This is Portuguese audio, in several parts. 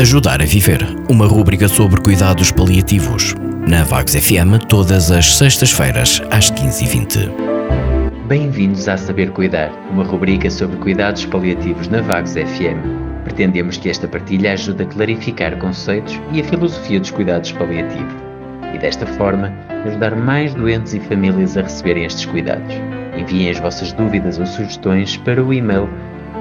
Ajudar a Viver, uma rúbrica sobre cuidados paliativos. Na Vagos FM, todas as sextas-feiras, às 15h20. Bem-vindos a Saber Cuidar, uma rubrica sobre cuidados paliativos na Vagos FM. Pretendemos que esta partilha ajude a clarificar conceitos e a filosofia dos cuidados paliativos e, desta forma, ajudar mais doentes e famílias a receberem estes cuidados. Enviem as vossas dúvidas ou sugestões para o e-mail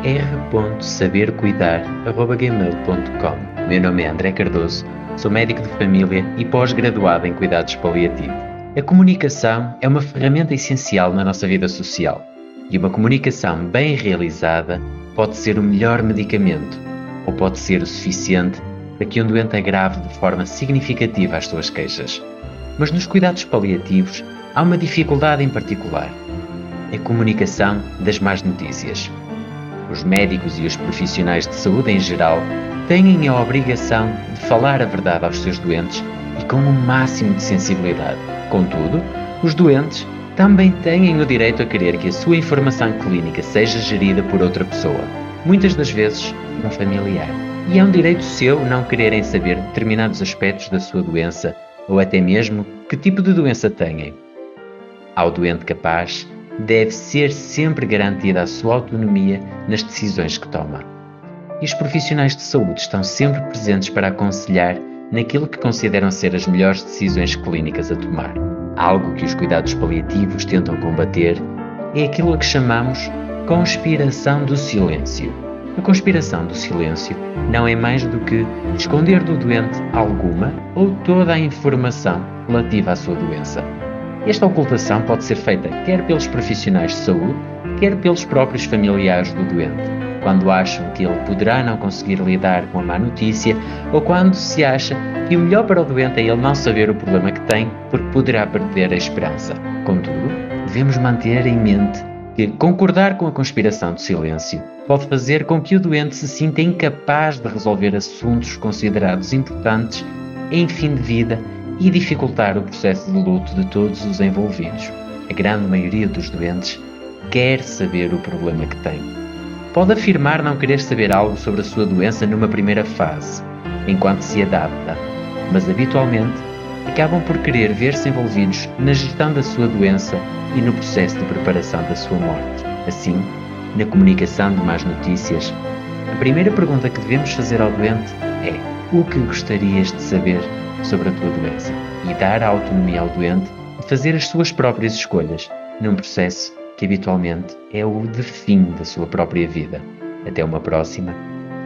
r.sabercuidar.gmail.com Meu nome é André Cardoso, sou médico de família e pós-graduado em cuidados paliativos. A comunicação é uma ferramenta essencial na nossa vida social e uma comunicação bem realizada pode ser o melhor medicamento ou pode ser o suficiente para que um doente agrave de forma significativa as suas queixas. Mas nos cuidados paliativos há uma dificuldade em particular: a comunicação das más notícias os médicos e os profissionais de saúde em geral têm a obrigação de falar a verdade aos seus doentes e com o máximo de sensibilidade. Contudo, os doentes também têm o direito a querer que a sua informação clínica seja gerida por outra pessoa, muitas das vezes um familiar. E é um direito seu não quererem saber determinados aspectos da sua doença ou até mesmo que tipo de doença têm. Ao doente capaz, deve ser sempre garantida a sua autonomia nas decisões que toma. E os profissionais de saúde estão sempre presentes para aconselhar naquilo que consideram ser as melhores decisões clínicas a tomar. Algo que os cuidados paliativos tentam combater é aquilo a que chamamos conspiração do silêncio. A conspiração do silêncio não é mais do que esconder do doente alguma ou toda a informação relativa à sua doença esta ocultação pode ser feita quer pelos profissionais de saúde, quer pelos próprios familiares do doente, quando acham que ele poderá não conseguir lidar com a má notícia ou quando se acha que o melhor para o doente é ele não saber o problema que tem porque poderá perder a esperança. Contudo, devemos manter em mente que concordar com a conspiração do silêncio pode fazer com que o doente se sinta incapaz de resolver assuntos considerados importantes em fim de vida e dificultar o processo de luto de todos os envolvidos. A grande maioria dos doentes quer saber o problema que tem. Pode afirmar não querer saber algo sobre a sua doença numa primeira fase, enquanto se adapta, mas habitualmente acabam por querer ver-se envolvidos na gestão da sua doença e no processo de preparação da sua morte. Assim, na comunicação de más notícias, a primeira pergunta que devemos fazer ao doente é: O que gostarias de saber sobre a tua doença e dar a autonomia ao doente de fazer as suas próprias escolhas num processo que habitualmente é o de fim da sua própria vida. Até uma próxima.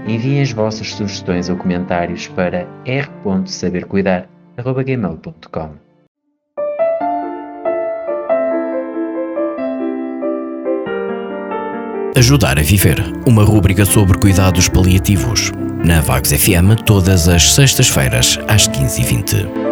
Enviem as vossas sugestões ou comentários para r.sabercuidar.gmail.com Ajudar a Viver, uma rúbrica sobre cuidados paliativos. Na Vagos FM, todas as sextas-feiras, às 15h20.